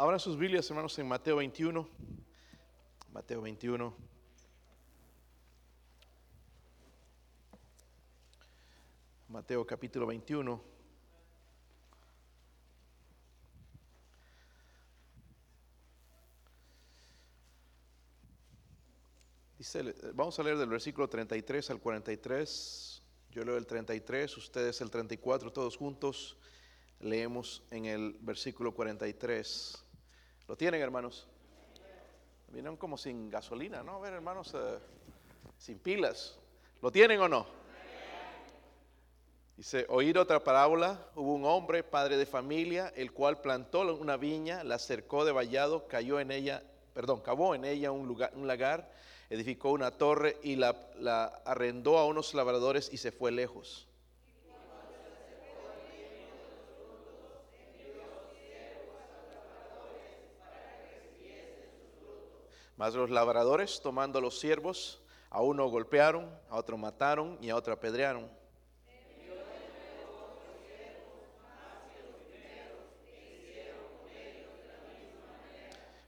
ahora sus Biblias, hermanos, en Mateo 21. Mateo 21. Mateo capítulo 21. Dice, vamos a leer del versículo 33 al 43. Yo leo el 33, ustedes el 34, todos juntos. Leemos en el versículo 43. ¿Lo tienen, hermanos? Vienen como sin gasolina, ¿no? A ver, hermanos, eh, sin pilas. ¿Lo tienen o no? Dice, oír otra parábola, hubo un hombre, padre de familia, el cual plantó una viña, la cercó de vallado, cayó en ella, perdón, cavó en ella un, lugar, un lagar, edificó una torre y la, la arrendó a unos labradores y se fue lejos. Mas los labradores, tomando los siervos, a uno golpearon, a otro mataron y a otro apedrearon.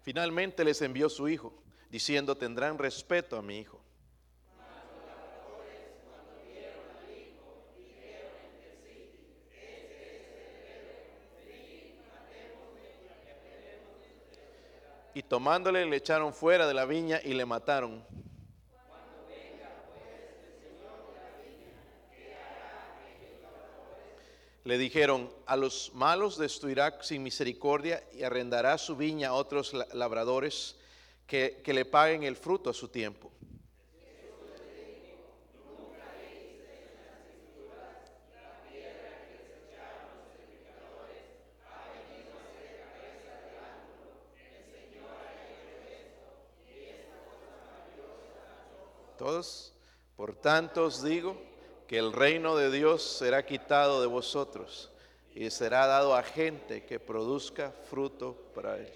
Finalmente les envió su hijo, diciendo, tendrán respeto a mi hijo. Tomándole le echaron fuera de la viña y le mataron. Le dijeron, a los malos destruirá sin misericordia y arrendará su viña a otros labradores que, que le paguen el fruto a su tiempo. Por tanto os digo que el reino de Dios será quitado de vosotros y será dado a gente que produzca fruto para él.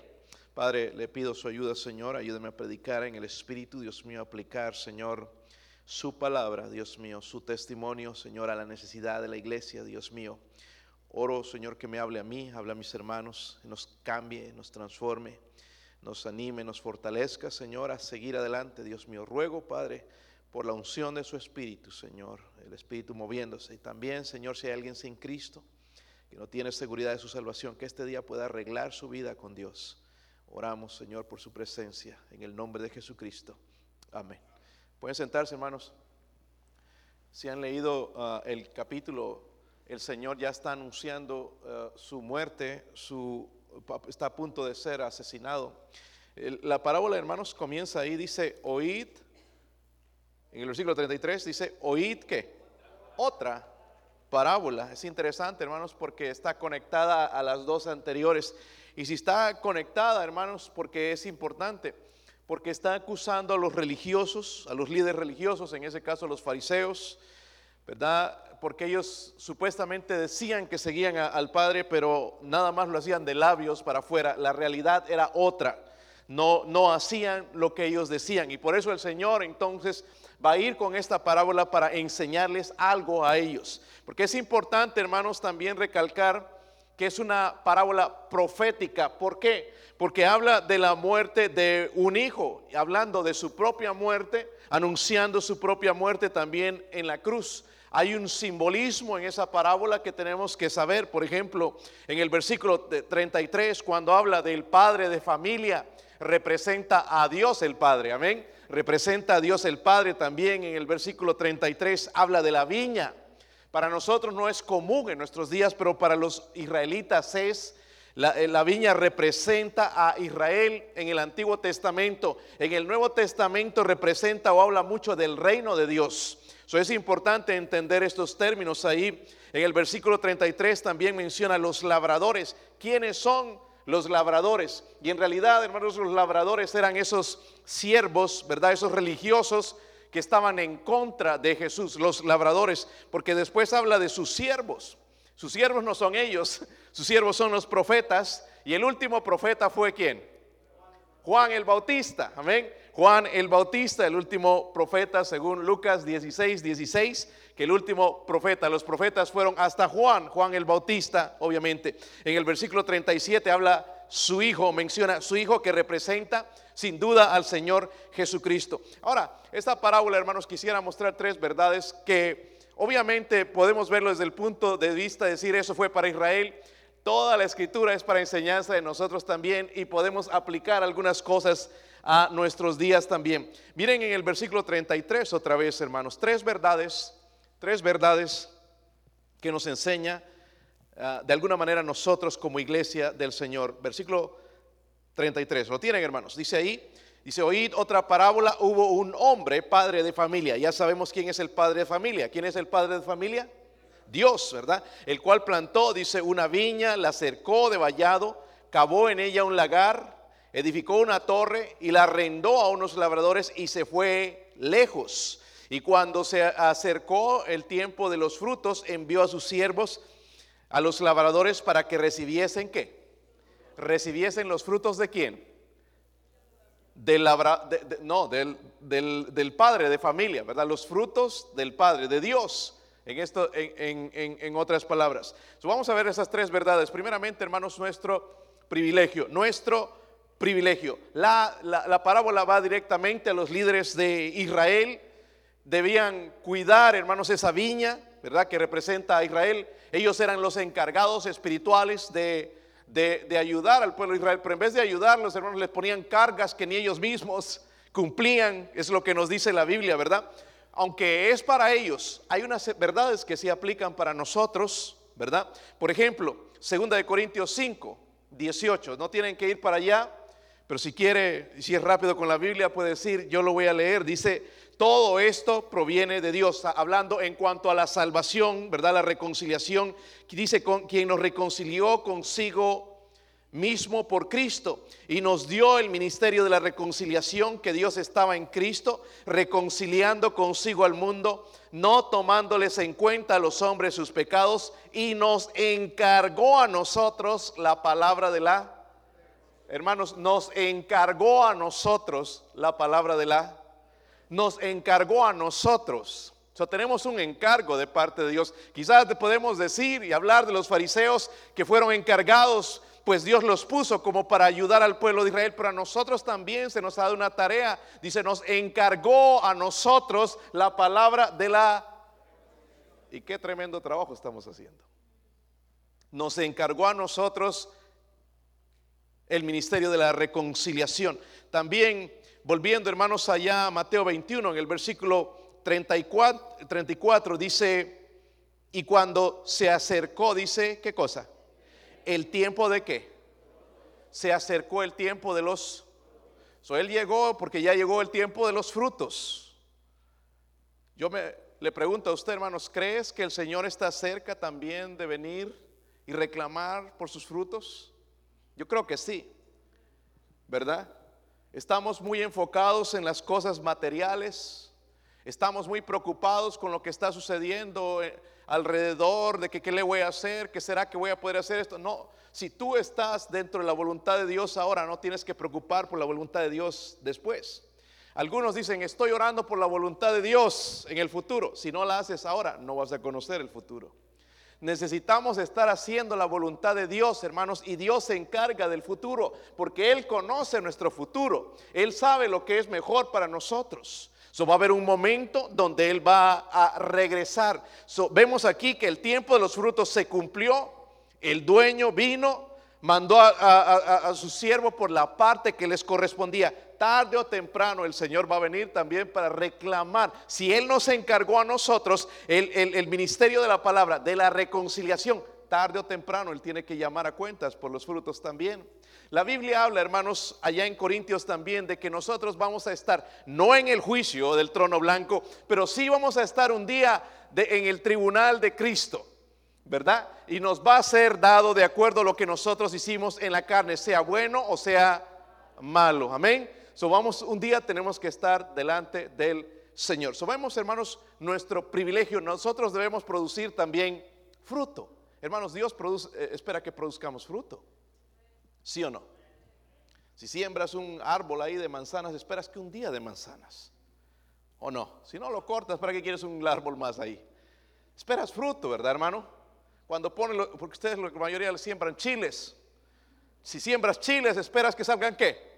Padre, le pido su ayuda, Señor. Ayúdame a predicar en el Espíritu, Dios mío, a aplicar, Señor, su palabra, Dios mío, su testimonio, Señor, a la necesidad de la iglesia, Dios mío. Oro, Señor, que me hable a mí, hable a mis hermanos, nos cambie, nos transforme nos anime, nos fortalezca, Señor, a seguir adelante, Dios mío. Ruego, Padre, por la unción de su Espíritu, Señor, el Espíritu moviéndose. Y también, Señor, si hay alguien sin Cristo, que no tiene seguridad de su salvación, que este día pueda arreglar su vida con Dios. Oramos, Señor, por su presencia, en el nombre de Jesucristo. Amén. Pueden sentarse, hermanos. Si han leído ah, el capítulo, el Señor ya está anunciando ah, su muerte, su está a punto de ser asesinado. La parábola, hermanos, comienza ahí, dice, oíd, en el versículo 33 dice, oíd que otra parábola. Es interesante, hermanos, porque está conectada a las dos anteriores. Y si está conectada, hermanos, porque es importante, porque está acusando a los religiosos, a los líderes religiosos, en ese caso a los fariseos, ¿verdad? porque ellos supuestamente decían que seguían al Padre, pero nada más lo hacían de labios para afuera. La realidad era otra. No, no hacían lo que ellos decían. Y por eso el Señor entonces va a ir con esta parábola para enseñarles algo a ellos. Porque es importante, hermanos, también recalcar que es una parábola profética. ¿Por qué? Porque habla de la muerte de un hijo, hablando de su propia muerte, anunciando su propia muerte también en la cruz. Hay un simbolismo en esa parábola que tenemos que saber. Por ejemplo, en el versículo 33, cuando habla del padre de familia, representa a Dios el Padre. Amén. Representa a Dios el Padre también. En el versículo 33 habla de la viña. Para nosotros no es común en nuestros días, pero para los israelitas es. La, eh, la, viña representa a Israel en el Antiguo Testamento. En el Nuevo Testamento representa o habla mucho del reino de Dios. So es importante entender estos términos ahí. En el versículo 33 también menciona los labradores. ¿Quiénes son los labradores? Y en realidad, hermanos, los labradores eran esos siervos, ¿verdad? Esos religiosos que estaban en contra de Jesús, los labradores, porque después habla de sus siervos. Sus siervos no son ellos, sus siervos son los profetas. Y el último profeta fue quién? Juan el Bautista. Amén. Juan el Bautista, el último profeta, según Lucas 16, 16, que el último profeta, los profetas fueron hasta Juan, Juan el Bautista, obviamente. En el versículo 37 habla su hijo, menciona su hijo que representa sin duda al Señor Jesucristo. Ahora, esta parábola, hermanos, quisiera mostrar tres verdades que obviamente podemos verlo desde el punto de vista de decir eso fue para Israel. Toda la escritura es para enseñanza de nosotros también y podemos aplicar algunas cosas a nuestros días también. Miren en el versículo 33 otra vez, hermanos, tres verdades, tres verdades que nos enseña ah, de alguna manera nosotros como iglesia del Señor. Versículo 33. ¿Lo tienen, hermanos? Dice ahí, dice, oíd otra parábola, hubo un hombre, padre de familia. Ya sabemos quién es el padre de familia. ¿Quién es el padre de familia? Dios, ¿verdad? El cual plantó, dice, una viña, la cercó de vallado, cavó en ella un lagar, edificó una torre y la arrendó a unos labradores y se fue lejos. Y cuando se acercó el tiempo de los frutos, envió a sus siervos, a los labradores, para que recibiesen qué? recibiesen los frutos de quién? Del, no, del, del, padre de familia, ¿verdad? Los frutos del padre, de Dios. En, esto, en, en, en otras palabras. vamos a ver esas tres verdades. Primeramente, hermanos, nuestro privilegio. Nuestro privilegio. La, la, la, parábola va directamente a los líderes de Israel. Debían cuidar, hermanos, esa viña, ¿verdad? Que representa a Israel. Ellos eran los encargados espirituales de de, ayudar al pueblo de Israel, pero en vez de ayudar, los hermanos les ponían cargas que ni ellos mismos cumplían, es lo que nos dice la Biblia, ¿verdad? Aunque es para ellos, hay unas verdades que se aplican para nosotros, ¿verdad? Por ejemplo, 2 de Corintios 5, 18, no tienen que ir para allá, pero si quiere, si es rápido con la Biblia, puede decir, yo lo voy a leer, dice, todo esto proviene de Dios, hablando en cuanto a la salvación, ¿verdad? La reconciliación, dice quien nos reconcilió consigo mismo por Cristo y nos dio el ministerio de la reconciliación que Dios estaba en Cristo, reconciliando consigo al mundo, no tomándoles en cuenta a los hombres sus pecados y nos encargó a nosotros la palabra de la Hermanos, nos encargó a nosotros la palabra de la nos encargó a nosotros. O tenemos un encargo de parte de Dios. Quizás podemos decir y hablar de los fariseos que fueron encargados, pues Dios los puso como para ayudar al pueblo de Israel, pero a nosotros también se nos ha dado una tarea. Dice, nos encargó a nosotros la palabra de la... Y qué tremendo trabajo estamos haciendo. Nos encargó a nosotros el ministerio de la reconciliación. También volviendo hermanos allá a Mateo 21, en el versículo 34, 34 dice, y cuando se acercó, dice, ¿qué cosa? El tiempo de qué? Se acercó el tiempo de los... So, él llegó porque ya llegó el tiempo de los frutos. Yo me, le pregunto a usted, hermanos, ¿crees que el Señor está cerca también de venir y reclamar por sus frutos? Yo creo que sí, ¿verdad? Estamos muy enfocados en las cosas materiales. Estamos muy preocupados con lo que está sucediendo eh, alrededor de que qué le voy a hacer, qué será que voy a poder hacer esto. No, si tú estás dentro de la voluntad de Dios ahora, no tienes que preocupar por la voluntad de Dios después. Algunos dicen, estoy orando por la voluntad de Dios en el futuro. Si no la haces ahora, no vas a conocer el futuro. Necesitamos estar haciendo la voluntad de Dios, hermanos, y Dios se encarga del futuro, porque Él conoce nuestro futuro. Él sabe lo que es mejor para nosotros. So, va a haber un momento donde Él va a regresar. vemos aquí que el tiempo de los frutos se cumplió, el dueño vino, mandó a, su siervo por la parte que les correspondía. Tarde o temprano el Señor va a venir también para reclamar. Si Él nos encargó a nosotros el, el ministerio de la palabra, de la reconciliación, tarde o temprano Él tiene que llamar a cuentas por los frutos también. La Biblia habla, hermanos, allá en Corintios también, de que nosotros vamos a estar no en el juicio del trono blanco, pero sí vamos a estar un día en el tribunal de Cristo. ¿verdad? Y nos va a ser dado de acuerdo a lo que nosotros hicimos en la carne, sea bueno o sea malo. Amén. So vamos, un día tenemos que estar delante del Señor. So vemos, hermanos, nuestro privilegio. Nosotros debemos producir también fruto. Hermanos, Dios produce, eh, espera que produzcamos fruto. ¿Sí o no? Si siembras un árbol ahí de manzanas, esperas que un día de manzanas. ¿O no? Si no lo cortas, ¿para qué quieres un árbol más ahí? Esperas fruto, ¿verdad, hermano? Cuando ponen, porque ustedes la mayoría siembran chiles. Si siembras chiles, esperas que salgan qué?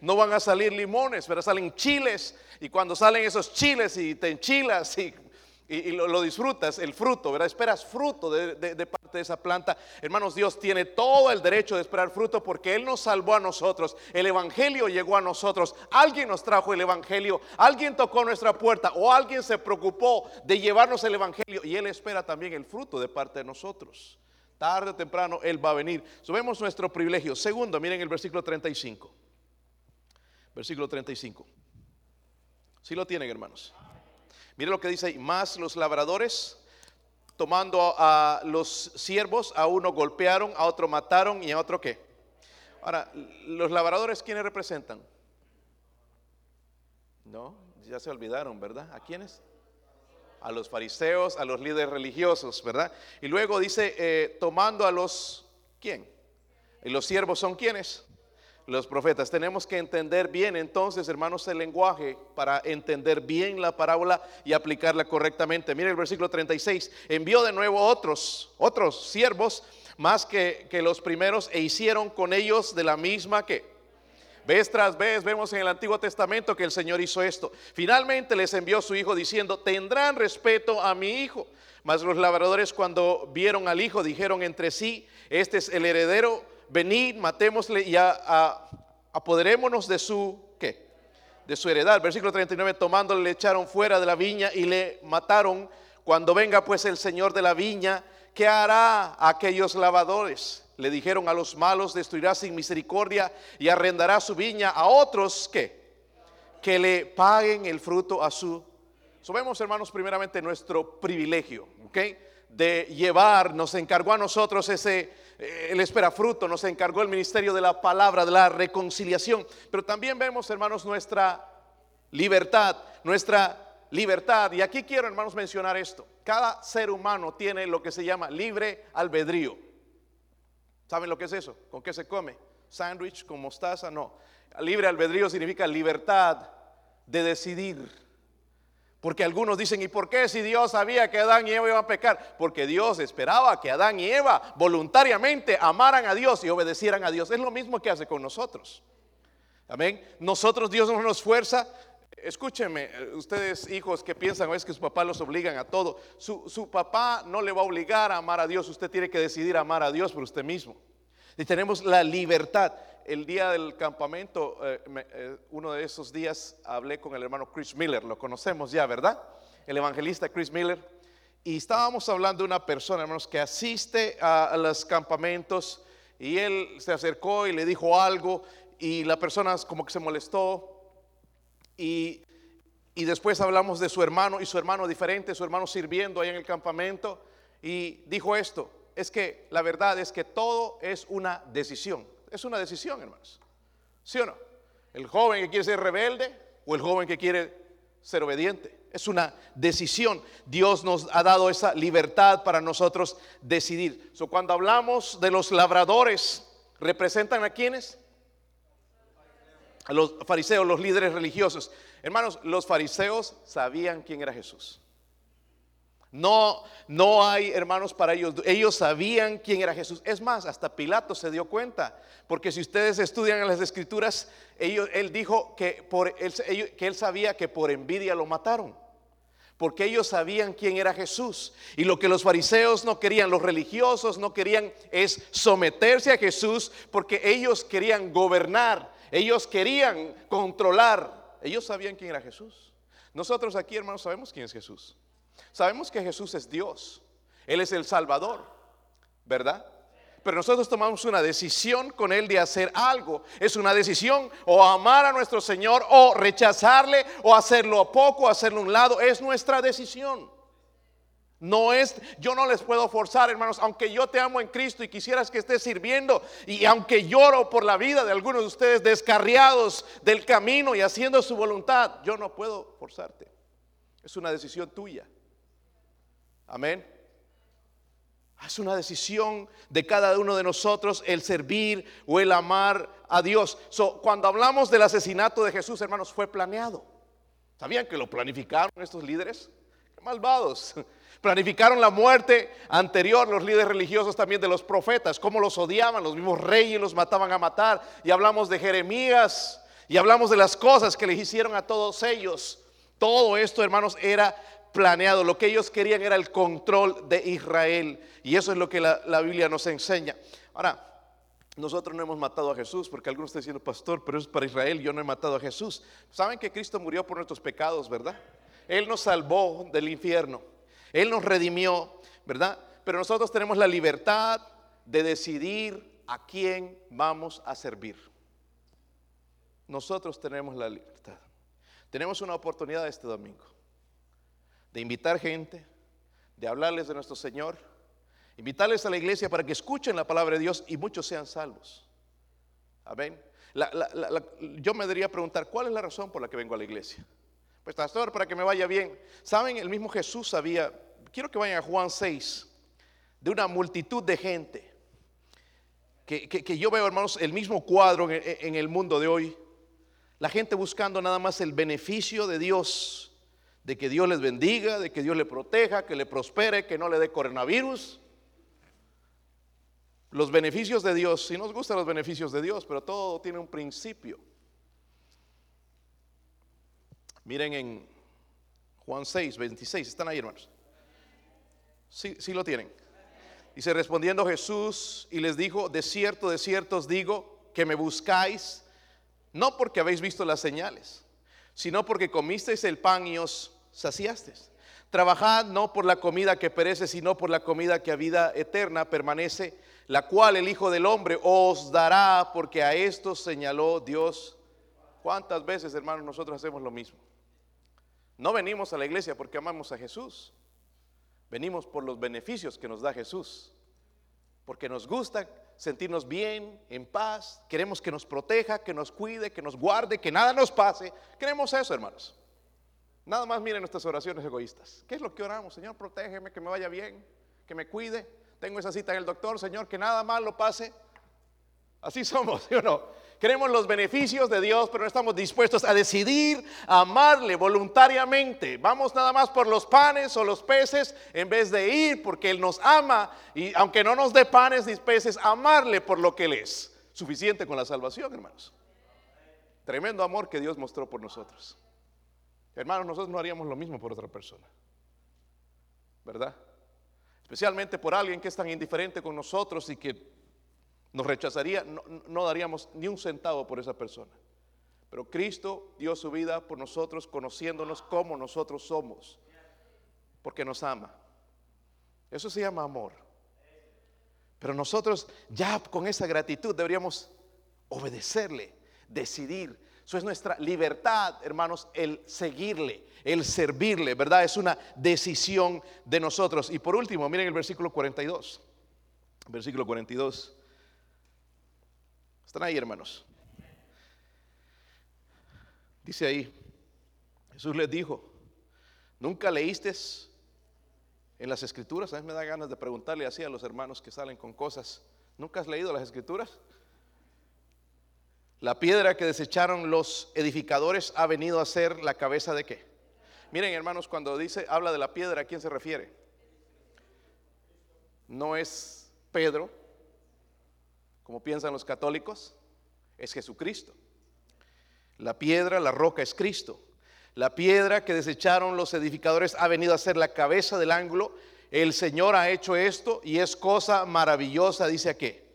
No van a salir limones, pero salen chiles. Y cuando salen esos chiles y te enchilas y lo, disfrutas, el fruto, ¿verdad? Esperas fruto de, parte de esa planta. Hermanos, Dios tiene todo el derecho de esperar fruto porque Él nos salvó a nosotros. El Evangelio llegó a nosotros. Alguien nos trajo el Evangelio. Alguien tocó nuestra puerta o alguien se preocupó de llevarnos el Evangelio. Y Él espera también el fruto de parte de nosotros. Tarde o temprano Él va a venir. Subemos nuestro privilegio. Segundo, miren el versículo 35. Versículo 35. Si lo tienen, hermanos. Mire lo que dice ahí, más los labradores tomando a los siervos, a uno golpearon, a otro mataron y a otro qué. Ahora, los labradores, ¿quiénes representan? No, ya se olvidaron, ¿verdad? ¿A quiénes? A los fariseos, a los líderes religiosos, ¿verdad? Y luego dice, eh, tomando a los, ¿quién? Y los siervos son quiénes? Los profetas. Tenemos que entender bien entonces, hermanos, el lenguaje para entender bien la parábola y aplicarla correctamente. Mire el versículo 36. Envió de nuevo otros, otros siervos, más que, que los primeros, e hicieron con ellos de la misma que... Vez tras vez vemos en el Antiguo Testamento que el Señor hizo esto. Finalmente les envió su hijo diciendo, tendrán respeto a mi hijo. Mas los labradores cuando vieron al hijo dijeron entre sí, este es el heredero venid, matémosle y apoderémonos de su, ¿qué? De su heredad. Versículo 39, tomándole le echaron fuera de la viña y le mataron. Cuando venga pues el Señor de la viña, ¿qué hará a aquellos lavadores? Le dijeron a los malos, destruirá sin misericordia y arrendará su viña a otros, ¿qué? Que le paguen el fruto a su... Subemos, hermanos, primeramente nuestro privilegio, ¿ok? De llevar, nos encargó a nosotros ese eh, él espera fruto, nos encargó el ministerio de la palabra, de la reconciliación. Pero también vemos, hermanos, nuestra libertad, nuestra libertad. Y aquí quiero, hermanos, mencionar esto. Cada ser humano tiene lo que se llama libre albedrío. ¿Saben lo que es eso? ¿Con qué se come? ¿Sándwich con mostaza? No. Libre albedrío significa libertad de decidir. Porque algunos dicen, ¿y por qué si Dios sabía que Adán y Eva iban a pecar? Porque Dios esperaba que Adán y Eva voluntariamente amaran a Dios y obedecieran a Dios. Es lo mismo que hace con nosotros. Amén. Nosotros Dios no nos fuerza. Escúchenme, ustedes hijos que piensan es que sus papás los obligan a todo. Su, su papá no le va a obligar a amar a Dios. Usted tiene que decidir amar a Dios por usted mismo. Y tenemos la libertad el día del campamento, eh, eh, uno de esos días hablé con el hermano Chris Miller, lo conocemos ya, ¿verdad? El evangelista Chris Miller. Y estábamos hablando de una persona, hermanos, que asiste a, los campamentos y él se acercó y le dijo algo y la persona como que se molestó y, y después hablamos de su hermano y su hermano diferente, su hermano sirviendo ahí en el campamento y dijo esto, es que la verdad es que todo es una decisión. Es una decisión, hermanos. ¿Sí o no? El joven que quiere ser rebelde o el joven que quiere ser obediente. Es una decisión. Dios nos ha dado esa libertad para nosotros decidir. Cuando hablamos de los labradores, ¿representan a quiénes? A los fariseos, los líderes religiosos. Hermanos, los fariseos sabían quién era Jesús. No, no hay hermanos para ellos. Ellos sabían quién era Jesús. Es más, hasta Pilato se dio cuenta. Porque si ustedes estudian en las escrituras, él dijo que, que él sabía que por envidia lo mataron. Porque ellos sabían quién era Jesús. Y lo que los fariseos no querían, los religiosos no querían, es someterse a Jesús porque ellos querían gobernar. Ellos querían controlar. Ellos sabían quién era Jesús. Nosotros aquí, hermanos, sabemos quién es Jesús. Sabemos que Jesús es Dios. Él es el Salvador, ¿verdad? Pero nosotros tomamos una decisión con Él de hacer algo. Es una decisión o amar a nuestro Señor o rechazarle o hacerlo poco, o hacerlo a un lado. Es nuestra decisión. No es, yo no les puedo forzar, hermanos, aunque yo te amo en Cristo y quisieras que estés sirviendo, y aunque lloro por la vida de algunos de ustedes descarriados del camino y haciendo su voluntad, yo no puedo forzarte. Es una decisión tuya. Amén. Es una decisión de cada uno de nosotros el servir o el amar a Dios. cuando hablamos del asesinato de Jesús, hermanos, fue planeado. ¿Sabían que lo planificaron estos líderes? Qué malvados. Planificaron la muerte anterior, los líderes religiosos también de los profetas, cómo los odiaban, los mismos reyes los mataban a matar. Y hablamos de Jeremías y hablamos de las cosas que les hicieron a todos ellos. Todo esto, hermanos, era planeado. Lo que ellos querían era el control de Israel. Y eso es lo que la, la Biblia nos enseña. Ahora, nosotros no hemos matado a Jesús, porque algunos están diciendo, pastor, pero es para Israel, yo no he matado a Jesús. Saben que Cristo murió por nuestros pecados, ¿verdad? Él nos salvó del infierno, Él nos redimió, ¿verdad? Pero nosotros tenemos la libertad de decidir a quién vamos a servir. Nosotros tenemos la libertad. Tenemos una oportunidad este domingo de invitar gente, de hablarles de nuestro Señor Invitarles a la iglesia para que escuchen la palabra de Dios y muchos sean salvos. Amén. yo me debería preguntar, ¿cuál es la razón por la que vengo a la iglesia? Pues pastor, para que me vaya bien. Saben, el mismo Jesús sabía, quiero que vayan a Juan 6, de una multitud de gente. Que, yo veo, hermanos, el mismo cuadro en el mundo de hoy. La gente buscando nada más el beneficio de Dios, de que Dios les bendiga, de que Dios le proteja, que le prospere, que no le dé coronavirus los beneficios de Dios, si nos gustan los beneficios de Dios, pero todo tiene un principio. Miren en Juan 6, 26, están ahí hermanos. Sí, sí lo tienen. Dice, respondiendo Jesús y les dijo, de cierto, de cierto os digo que me buscáis, no porque habéis visto las señales, sino porque comisteis el pan y os saciasteis. Trabajad no por la comida que perece, sino por la comida que a vida eterna permanece la cual el Hijo del Hombre os dará, porque a esto señaló Dios. ¿Cuántas veces, hermanos, nosotros hacemos lo mismo? No venimos a la iglesia porque amamos a Jesús. Venimos por los beneficios que nos da Jesús. Porque nos gusta sentirnos bien, en paz. Queremos que nos proteja, que nos cuide, que nos guarde, que nada nos pase. Queremos eso, hermanos. Nada más miren nuestras oraciones egoístas. ¿Qué es lo que oramos? Señor, protégeme, que me vaya bien, que me cuide tengo esa cita en el doctor, Señor, que nada malo pase. Así somos, ¿sí o no? Queremos los beneficios de Dios, pero no estamos dispuestos a decidir amarle voluntariamente. Vamos nada más por los panes o los peces en vez de ir porque Él nos ama y aunque no nos dé panes ni peces, amarle por lo que Él es. Suficiente con la salvación, hermanos. Tremendo amor que Dios mostró por nosotros. Hermanos, nosotros no haríamos lo mismo por otra persona. ¿Verdad? especialmente por alguien que es tan indiferente con nosotros y que nos rechazaría, no, daríamos ni un centavo por esa persona. Pero Cristo dio su vida por nosotros, conociéndonos como nosotros somos, porque nos ama. Eso se llama amor. Pero nosotros ya con esa gratitud deberíamos obedecerle, decidir eso es nuestra libertad, hermanos, el seguirle, el servirle, ¿verdad? Es una decisión de nosotros. Y por último, miren el versículo 42. Versículo 42. Están ahí, hermanos. Dice ahí, Jesús les dijo, ¿nunca leíste en las escrituras? A mí me da ganas de preguntarle así a los hermanos que salen con cosas. ¿Nunca has leído las escrituras? La piedra que desecharon los edificadores ha venido a ser la cabeza de qué? Miren, hermanos, cuando dice, habla de la piedra, ¿a quién se refiere? No es Pedro, como piensan los católicos, es Jesucristo. La piedra, la roca es Cristo. La piedra que desecharon los edificadores ha venido a ser la cabeza del ángulo. El Señor ha hecho esto y es cosa maravillosa, dice aquí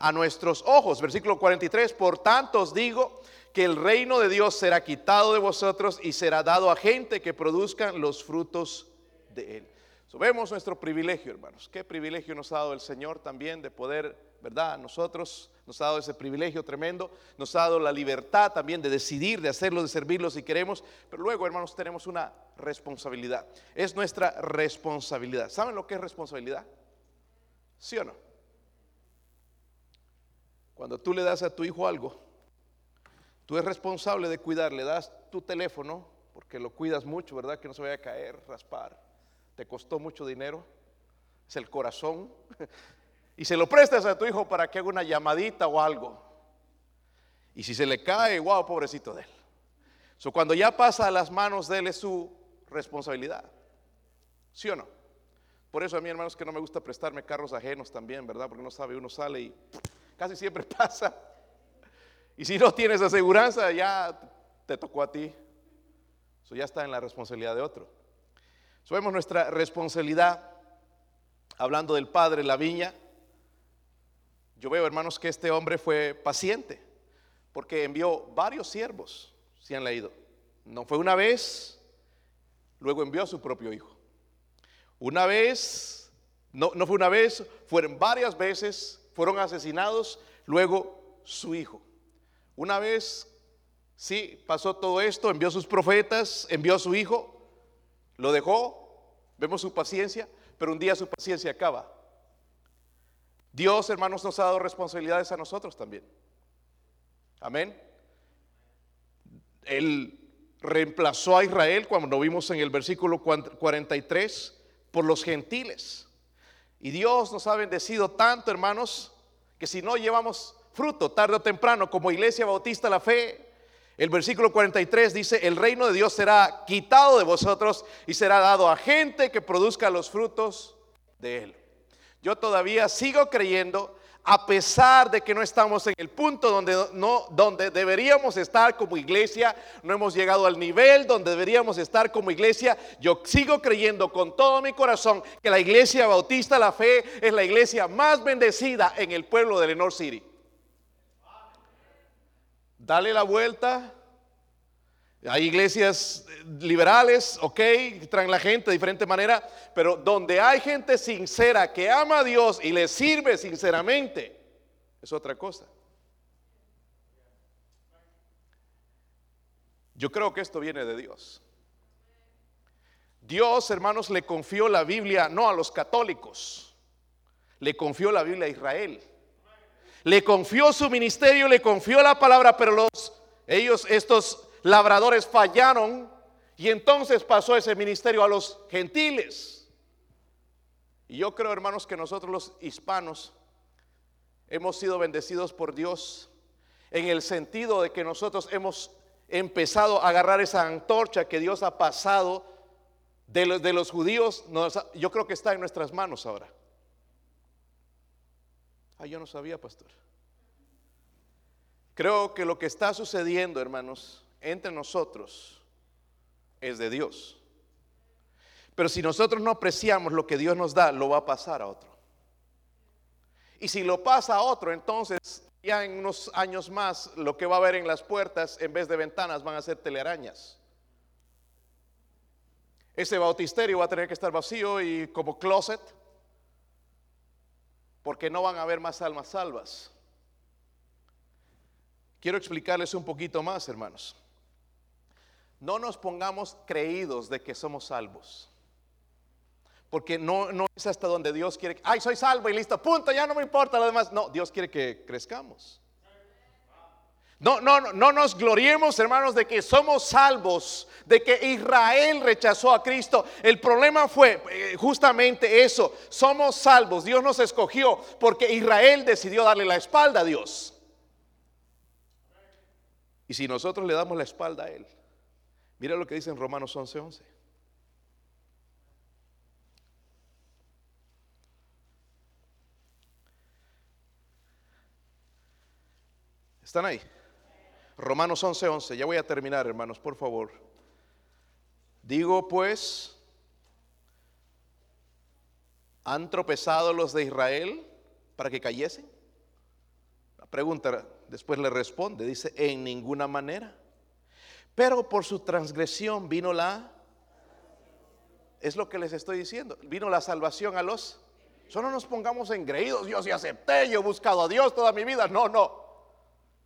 a nuestros ojos. Versículo 43, por tanto os digo que el reino de Dios será quitado de vosotros y será dado a gente que produzcan los frutos de él. vemos nuestro privilegio, hermanos. Qué privilegio nos ha dado el Señor también de poder, ¿verdad? Nosotros nos ha dado ese privilegio tremendo, nos ha dado la libertad también de decidir, de hacerlo, de servirlo si queremos, pero luego, hermanos, tenemos una responsabilidad. Es nuestra responsabilidad. ¿Saben lo que es responsabilidad? ¿Sí o no? Cuando tú le das a tu hijo algo, tú eres responsable de cuidar, le das tu teléfono, porque lo cuidas mucho, ¿verdad? Que no se vaya a caer, raspar. Te costó mucho dinero, es el corazón. Y se lo prestas a tu hijo para que haga una llamadita o algo. Y si se le cae, wow, pobrecito de él. So, cuando ya pasa a las manos de él es su responsabilidad. ¿Sí o no? Por eso a mí, hermanos, que no me gusta prestarme carros ajenos también, ¿verdad? Porque no sabe, uno sale y casi siempre pasa. Y si no tienes aseguranza, ya te tocó a ti. Eso ya está en la responsabilidad de otro. Sabemos nuestra responsabilidad, hablando del padre, la viña. Yo veo, hermanos, que este hombre fue paciente, porque envió varios siervos, si han leído. No fue una vez, luego envió a su propio hijo. Una vez, no, no fue una vez, fueron varias veces, fueron asesinados, luego su hijo. Una vez, sí, pasó todo esto, envió sus profetas, envió a su hijo, lo dejó, vemos su paciencia, pero un día su paciencia acaba. Dios, hermanos, nos ha dado responsabilidades a nosotros también. Amén. Él reemplazó a Israel, cuando vimos en el versículo 43, por los gentiles. Y Dios nos ha bendecido tanto, hermanos, que si no llevamos fruto tarde o temprano como iglesia bautista la fe, el versículo 43 dice, el reino de Dios será quitado de vosotros y será dado a gente que produzca los frutos de él. Yo todavía sigo creyendo a pesar de que no estamos en el punto donde, no, donde deberíamos estar como iglesia, no hemos llegado al nivel donde deberíamos estar como iglesia, yo sigo creyendo con todo mi corazón que la iglesia bautista La Fe es la iglesia más bendecida en el pueblo de Lenore City. Dale la vuelta. Hay iglesias liberales, ok, traen la gente de diferente manera, pero donde hay gente sincera que ama a Dios y le sirve sinceramente, es otra cosa. Yo creo que esto viene de Dios. Dios, hermanos, le confió la Biblia no a los católicos, le confió la Biblia a Israel. Le confió su ministerio, le confió la palabra, pero los ellos estos labradores fallaron y entonces pasó ese ministerio a los gentiles. Y yo creo, hermanos, que nosotros los hispanos hemos sido bendecidos por Dios en el sentido de que nosotros hemos empezado a agarrar esa antorcha que Dios ha pasado de los, judíos. yo creo que está en nuestras manos ahora. Ah, yo no sabía, pastor. Creo que lo que está sucediendo, hermanos, entre nosotros es de Dios. Pero si nosotros no apreciamos lo que Dios nos da, lo va a pasar a otro. Y si lo pasa a otro, entonces ya en unos años más lo que va a haber en las puertas en vez de ventanas van a ser telarañas. Ese bautisterio va a tener que estar vacío y como closet, porque no van a haber más almas salvas. Quiero explicarles un poquito más, hermanos no nos pongamos creídos de que somos salvos. Porque no, no es hasta donde Dios quiere, ay, soy salvo y listo, punto, ya no me importa lo demás. No, Dios quiere que crezcamos. No, no, no nos gloriemos, hermanos, de que somos salvos, de que Israel rechazó a Cristo. El problema fue eh, justamente eso. Somos salvos. Dios nos escogió porque Israel decidió darle la espalda a Dios. Y si nosotros le damos la espalda a Él, Mira lo que dice en Romanos 11:11. ¿Están ahí? Romanos 11:11. Ya voy a terminar, hermanos, por favor. Digo pues, ¿han tropezado los de Israel para que cayesen? La pregunta después le responde, dice, en ninguna manera. Pero por su transgresión vino la... Es lo que les estoy diciendo. Vino la salvación a los... Solo nos pongamos engreídos. Yo sí acepté, yo he buscado a Dios toda mi vida. No, no.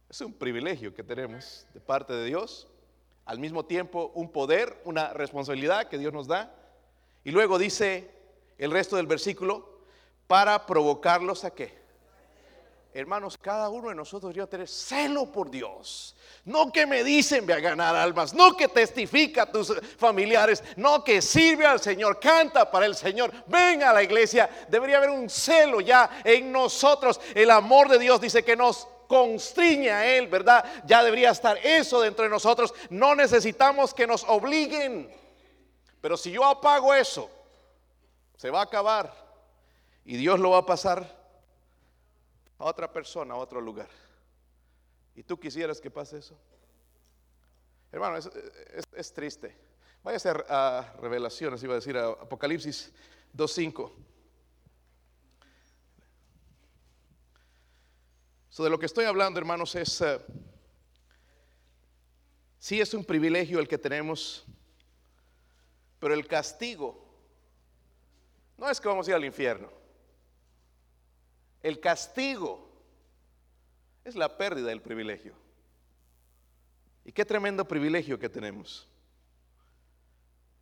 Es un privilegio que tenemos de parte de Dios. Al mismo tiempo un poder, una responsabilidad que Dios nos da. Y luego dice el resto del versículo, para provocarlos a qué? Hermanos, cada uno de nosotros debería tener celo por Dios. No que me dicen ve a ganar almas, no que testifica a tus familiares, no que sirve al Señor, canta para el Señor, ven a la iglesia. Debería haber un celo ya en nosotros. El amor de Dios dice que nos constriñe a Él, ¿verdad? Ya debería estar eso dentro de nosotros. No necesitamos que nos obliguen. Pero si yo apago eso, se va a acabar y Dios lo va a pasar a otra persona, a otro lugar. ¿Y tú quisieras que pase eso? Hermano, es, triste. Vaya a ser a Revelaciones, iba a decir a Apocalipsis 2.5. So, de lo que estoy hablando, hermanos, es, uh, sí es un privilegio el que tenemos, pero el castigo no es que vamos a ir al infierno. El castigo es la pérdida del privilegio. Y qué tremendo privilegio que tenemos.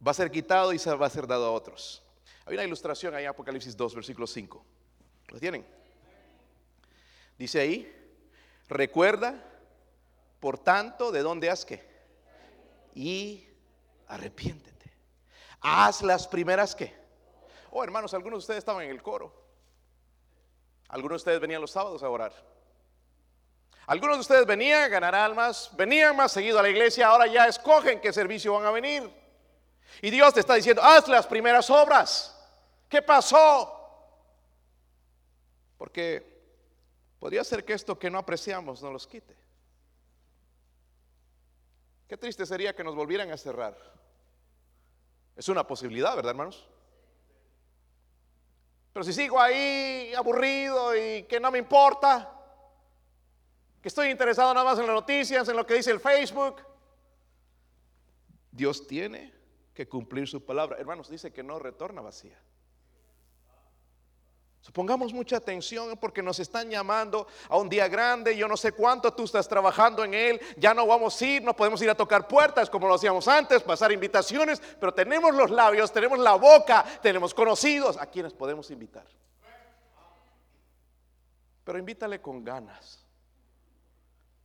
Va a ser quitado y se va a ser dado a otros. Hay una ilustración ahí en Apocalipsis 2, versículo 5. ¿Lo tienen? Dice ahí, recuerda, por tanto, de dónde has que. Y arrepiéntete. Haz las primeras que. Oh, hermanos, algunos de ustedes estaban en el coro. Algunos de ustedes venían los sábados a orar. Algunos de ustedes venían a ganar almas, venían más seguido a la iglesia, ahora ya escogen qué servicio van a venir. Y Dios te está diciendo, haz las primeras obras. ¿Qué pasó? Porque podría ser que esto que no apreciamos nos los quite. Qué triste sería que nos volvieran a cerrar. Es una posibilidad, ¿verdad, hermanos? Pero si sigo ahí aburrido y que no me importa, que estoy interesado nada más en las noticias, en lo que dice el Facebook. Dios tiene que cumplir su palabra. Hermanos, dice que no retorna vacía. Supongamos mucha atención porque nos están llamando a un día grande. Yo no sé cuánto tú estás trabajando en él. Ya no vamos a ir, no podemos ir a tocar puertas como lo hacíamos antes, pasar invitaciones, pero tenemos los labios, tenemos la boca, tenemos conocidos a quienes podemos invitar. Pero invítale con ganas.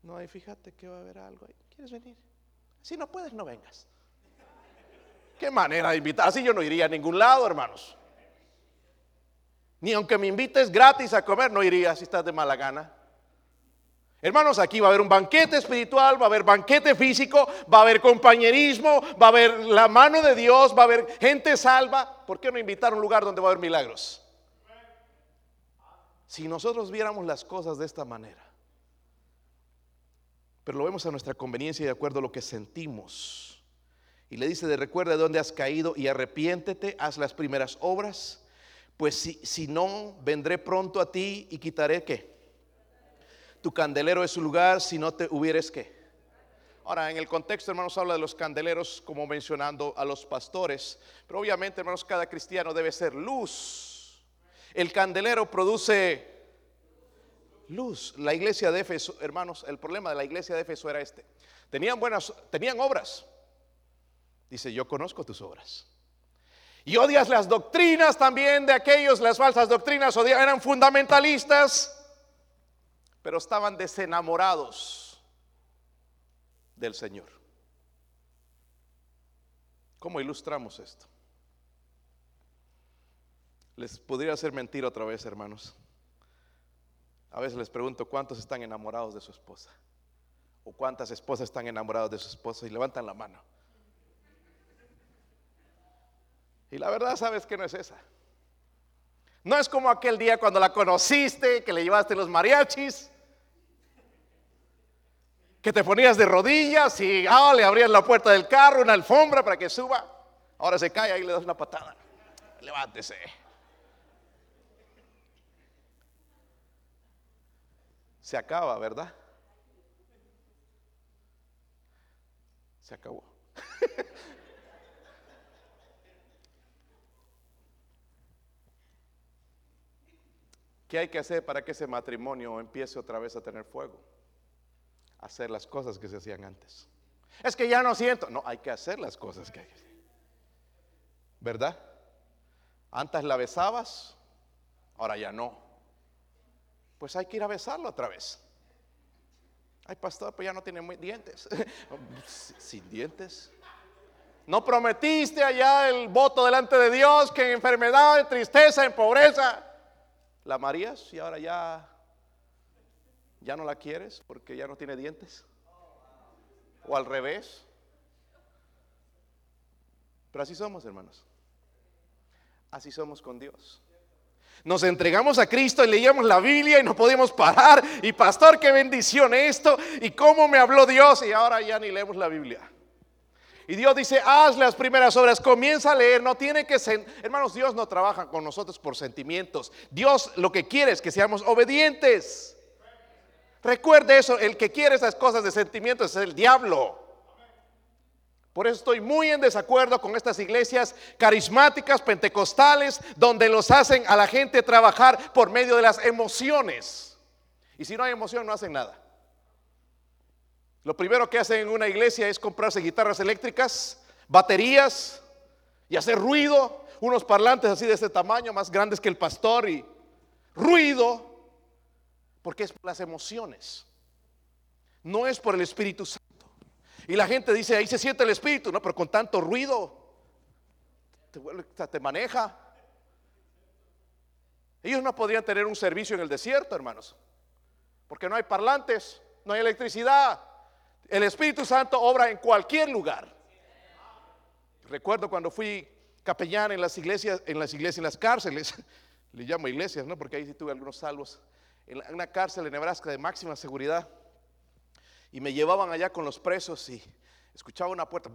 No, hay, fíjate que va a haber algo ahí. ¿Quieres venir? Si no puedes, no vengas. Qué manera de invitar. Así yo no iría a ningún lado, hermanos. Ni aunque me invites gratis a comer, no iría si estás de mala gana. Hermanos, aquí va a haber un banquete espiritual, va a haber banquete físico, va a haber compañerismo, va a haber la mano de Dios, va a haber gente salva. ¿Por qué no invitar a un lugar donde va a haber milagros? Si nosotros viéramos las cosas de esta manera, pero lo vemos a nuestra conveniencia y de acuerdo a lo que sentimos. Y le dice de recuerda de dónde has caído y arrepiéntete, haz las primeras obras, pues si, si no, vendré pronto a ti y quitaré qué. Tu candelero es su lugar si no te hubieres qué. Ahora, en el contexto, hermanos, habla de los candeleros como mencionando a los pastores, pero obviamente, hermanos, cada cristiano debe ser luz. El candelero produce luz. La iglesia de Éfeso, hermanos, el problema de la iglesia de Éfeso era este. Tenían buenas, tenían obras. Dice, yo conozco tus obras. Y odias las doctrinas también de aquellos, las falsas doctrinas, eran fundamentalistas, pero estaban desenamorados del Señor. ¿Cómo ilustramos esto? Les podría hacer mentir otra vez, hermanos. A veces les pregunto cuántos están enamorados de su esposa. O cuántas esposas están enamoradas de su esposa y levantan la mano. Y la verdad sabes que no es esa. No es como aquel día cuando la conociste, que le llevaste los mariachis, que te ponías de rodillas y ah, le abrías la puerta del carro, una alfombra para que suba. Ahora se cae y le das una patada. Levántese. se acaba, ¿verdad? Se acabó. ¿Qué hay que hacer para que ese matrimonio empiece otra vez a tener fuego? Hacer las cosas que se hacían antes. Es que ya no siento. No, hay que hacer las cosas que hay. ¿Verdad? Antes la besabas, ahora ya no pues hay que ir a besarlo otra vez. Ay, pastor, pues ya no tiene dientes. Sin dientes. No prometiste allá el voto delante de Dios que en enfermedad, en tristeza, en pobreza, la amarías y ahora ya, ya no la quieres porque ya no tiene dientes. O al revés. Pero así somos, hermanos. Así somos con Dios. Nos entregamos a Cristo y leíamos la Biblia y no podíamos parar. Y pastor, qué bendición esto. Y cómo me habló Dios. Y ahora ya ni leemos la Biblia. Y Dios dice, haz las primeras obras, comienza a leer, no tiene que ser, hermanos, Dios no trabaja con nosotros por sentimientos. Dios lo que quiere es que seamos obedientes. Recuerde eso, el que quiere esas cosas de sentimientos es el diablo. Por eso estoy muy en desacuerdo con estas iglesias carismáticas, pentecostales, donde los hacen a la gente trabajar por medio de las emociones. Y si no hay emoción, no hacen nada. Lo primero que hacen en una iglesia es comprarse guitarras eléctricas, baterías y hacer ruido, unos parlantes así de este tamaño, más grandes que el pastor y ruido, porque es por las emociones, no es por el Espíritu Santo. Y la gente dice, ahí se siente el Espíritu, no, pero con tanto ruido, te, te maneja. Ellos no podrían tener un servicio en el desierto, hermanos, porque no hay parlantes, no hay electricidad, el Espíritu Santo obra en cualquier lugar. Recuerdo cuando fui capellán en las iglesias, en las iglesias, en las cárceles, le llamo iglesias, ¿no? Porque ahí sí tuve algunos salvos, en una cárcel en Nebraska de máxima seguridad. Y me llevaban allá con los presos y escuchaba una puerta,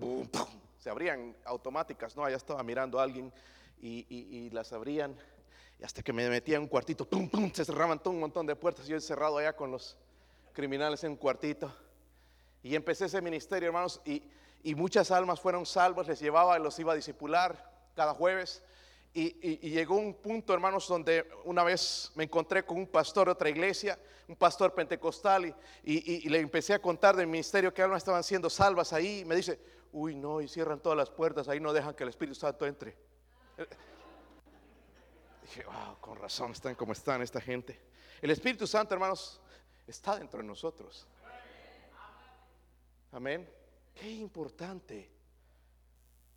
se abrían automáticas, ¿no? Allá estaba mirando a alguien y, las abrían. Y hasta que me metía en un cuartito, se cerraban todo un montón de puertas. Yo encerrado allá con los criminales en un cuartito. Y empecé ese ministerio, hermanos, y, muchas almas fueron salvas, les llevaba y los iba a discipular cada jueves. Y, llegó un punto, hermanos, donde una vez me encontré con un pastor de otra iglesia, un pastor pentecostal, y, le empecé a contar del ministerio que almas estaban siendo salvas ahí. Me dice, uy, no, y cierran todas las puertas, ahí no dejan que el Espíritu Santo entre. Dije, wow, con razón están como están esta gente. El Espíritu Santo, hermanos, está dentro de nosotros. Amén. Qué importante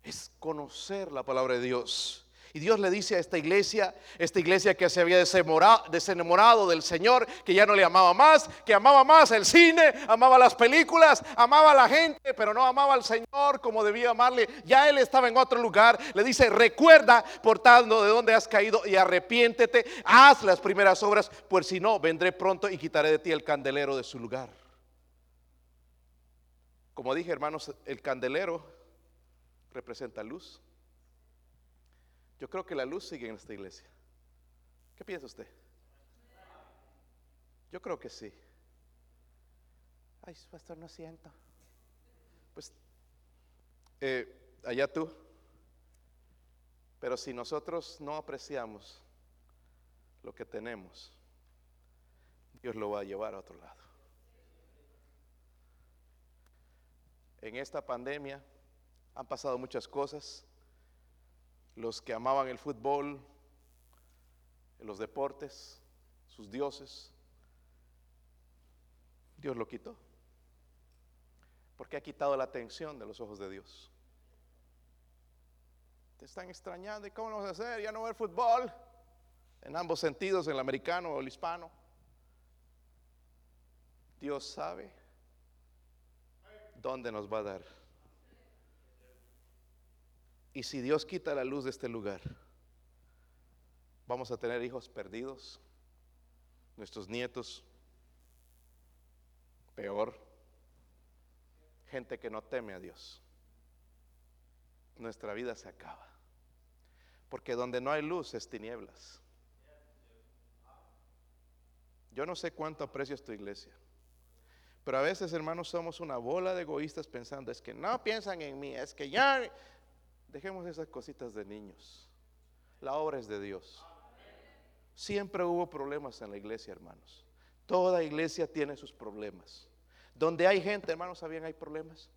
es conocer la palabra de Dios. Y Dios le dice a esta iglesia, esta iglesia que se había desenamorado del Señor, que ya no le amaba más, que amaba más el cine, amaba las películas, amaba a la gente, pero no amaba al Señor como debía amarle. Ya Él estaba en otro lugar. Le dice, recuerda, por tanto, de dónde has caído y arrepiéntete, haz las primeras obras, pues si no, vendré pronto y quitaré de ti el candelero de su lugar. Como dije, hermanos, el candelero representa luz. Yo creo que la luz sigue en esta iglesia. ¿Qué piensa usted? Yo creo que sí. Ay, pastor, no siento. Pues, eh, allá tú. Pero si nosotros no apreciamos lo que tenemos, Dios lo va a llevar a otro lado. En esta pandemia han pasado muchas cosas. Los que amaban el fútbol, los deportes, sus dioses, Dios lo quitó. Porque ha quitado la atención de los ojos de Dios. Te están extrañando. ¿Y cómo lo vamos a hacer? Ya no ver fútbol. En ambos sentidos, en el americano o el hispano. Dios sabe ¿dónde nos va a dar? Y si Dios quita la luz de este lugar, vamos a tener hijos perdidos, nuestros nietos peor, gente que no teme a Dios. Nuestra vida se acaba. Porque donde no hay luz es tinieblas. Yo no sé cuánto aprecio tu iglesia. Pero a veces, hermanos, somos una bola de egoístas pensando, es que no piensan en mí, es que ya... Dejemos esas cositas de niños. La obra es de Dios. Siempre hubo problemas en la iglesia, hermanos. Toda iglesia tiene sus problemas. Donde hay gente, hermanos, ¿sabían hay problemas?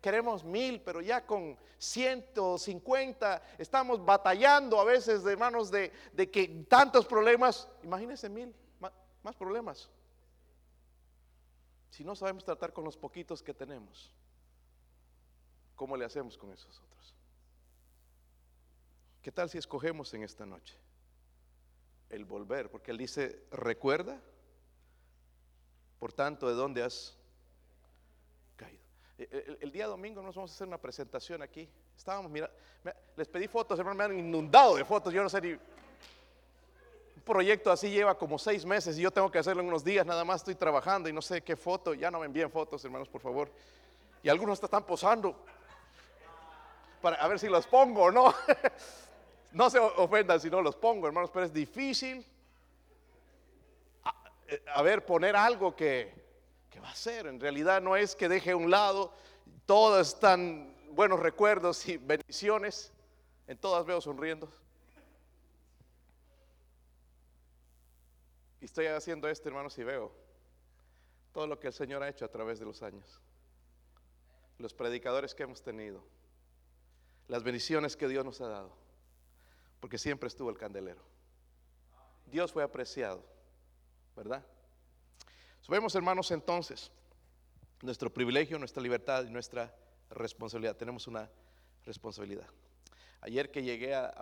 Queremos mil, pero ya con 150 estamos batallando a veces, hermanos, de, de que tantos problemas. Imagínense mil, más problemas si no sabemos tratar con los poquitos que tenemos, ¿cómo le hacemos con esos otros? ¿Qué tal si escogemos en esta noche el volver? Porque Él dice, recuerda, por tanto, de dónde has caído. Eh, el, día domingo nos vamos a hacer una presentación aquí. Estábamos, mira, les pedí fotos, hermano, me han inundado de fotos. Yo no sé ni. Proyecto así lleva como seis meses y yo tengo que hacerlo en unos días. Nada más estoy trabajando y no sé qué foto. Ya no me envíen fotos, hermanos, por favor. Y algunos están posando para a ver si los pongo o no. no se ofendan si no los pongo, hermanos, pero es difícil. A ver, poner algo que, ¿qué va a ser? En realidad no es que deje a un lado, todos están buenos recuerdos y bendiciones, en todas veo sonriendo. Y estoy haciendo esto, hermanos, y veo todo lo que el Señor ha hecho a través de los años. Los predicadores que hemos tenido, las bendiciones que Dios nos ha dado, porque siempre estuvo el candelero. Dios fue apreciado, ¿verdad? Vemos, hermanos, entonces, nuestro privilegio, nuestra libertad y nuestra responsabilidad. Tenemos una responsabilidad. Ayer que llegué a,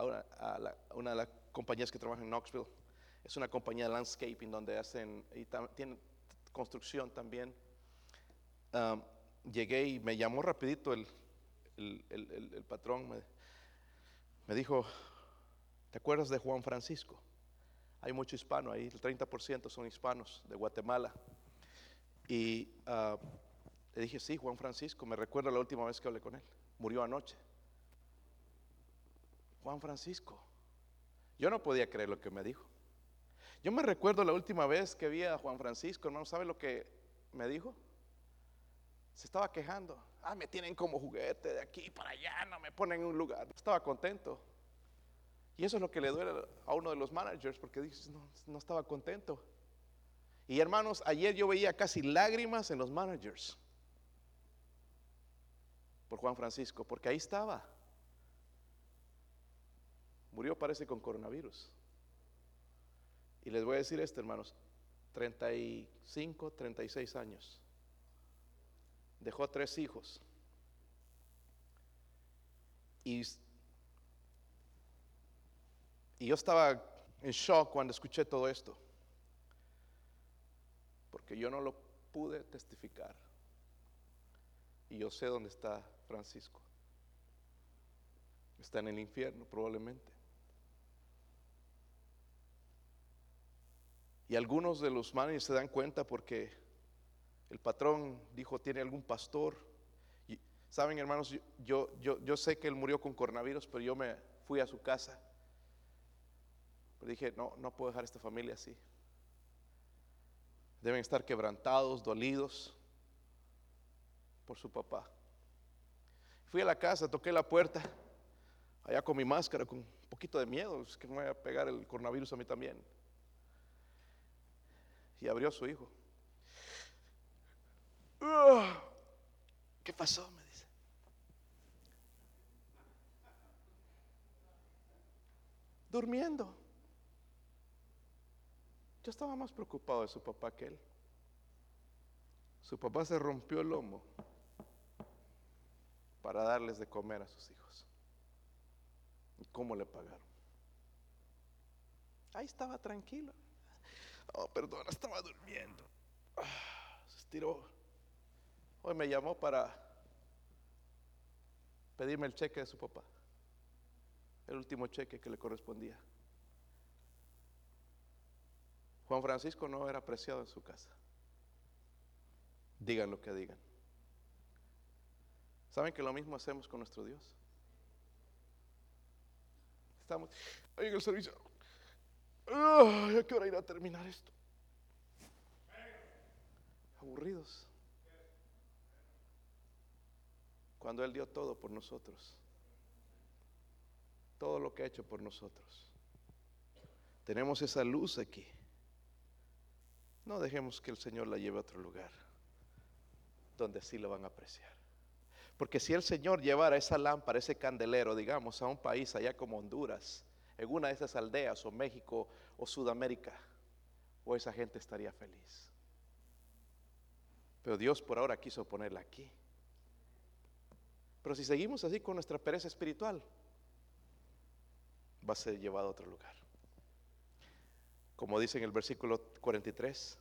una, de las compañías que trabajan en Knoxville, es una compañía de landscaping donde hacen, y tienen construcción también. Llegué y me llamó rapidito el, patrón, me, dijo, ¿te acuerdas de Juan Francisco? Hay mucho hispano ahí, el 30% son hispanos de Guatemala. Y ah, le dije, sí, Juan Francisco, me recuerdo la última vez que hablé con él. Murió anoche. Juan Francisco. Yo no podía creer lo que me dijo. Yo me recuerdo la última vez que vi a Juan Francisco, hermano, ¿sabe lo que me dijo? Se estaba quejando. Ah, me tienen como juguete de aquí para allá, no me ponen en un lugar. Estaba contento. Y eso es lo que le duele a uno de los managers, porque dice, no, no estaba contento. Y hermanos, ayer yo veía casi lágrimas en los managers por Juan Francisco, porque ahí estaba. Murió parece con coronavirus. Y les voy a decir esto, hermanos, 35, 36 años. Dejó tres hijos. Y, y yo estaba en shock cuando escuché todo esto porque yo no lo pude testificar. Y yo sé dónde está Francisco. Está en el infierno probablemente. Y algunos de los managers se dan cuenta porque el patrón dijo, tiene algún pastor. Y, Saben, hermanos, yo, yo, yo sé que él murió con coronavirus, pero yo me fui a su casa. Pero dije, no, no puedo dejar esta familia así deben estar quebrantados, dolidos por su papá. Fui a la casa, toqué la puerta, allá con mi máscara, con un poquito de miedo, es que me voy a pegar el coronavirus a mí también. Y abrió a su hijo. ¿Qué pasó? Me dice. Durmiendo. Yo estaba más preocupado de su papá que él. Su papá se rompió el lomo para darles de comer a sus hijos. ¿Y cómo le pagaron? Ahí estaba tranquilo. Oh, perdona, estaba durmiendo. Ah, se estiró. Hoy me llamó para pedirme el cheque de su papá. El último cheque que le correspondía. Juan Francisco no era apreciado en su casa. Digan lo que digan. ¿Saben que lo mismo hacemos con nuestro Dios? Estamos ahí en el servicio. ¿A qué hora irá a terminar esto? Aburridos. Cuando Él dio todo por nosotros. Todo lo que ha hecho por nosotros. Tenemos esa luz aquí. No dejemos que el Señor la lleve a otro lugar donde sí lo van a apreciar. Porque si el Señor llevara esa lámpara, ese candelero, digamos, a un país allá como Honduras, en una de esas aldeas, o México, o Sudamérica, o esa gente estaría feliz. Pero Dios por ahora quiso ponerla aquí. Pero si seguimos así con nuestra pereza espiritual, va a ser llevado a otro lugar como dice en el versículo 43,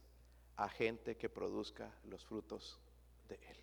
a gente que produzca los frutos de Él.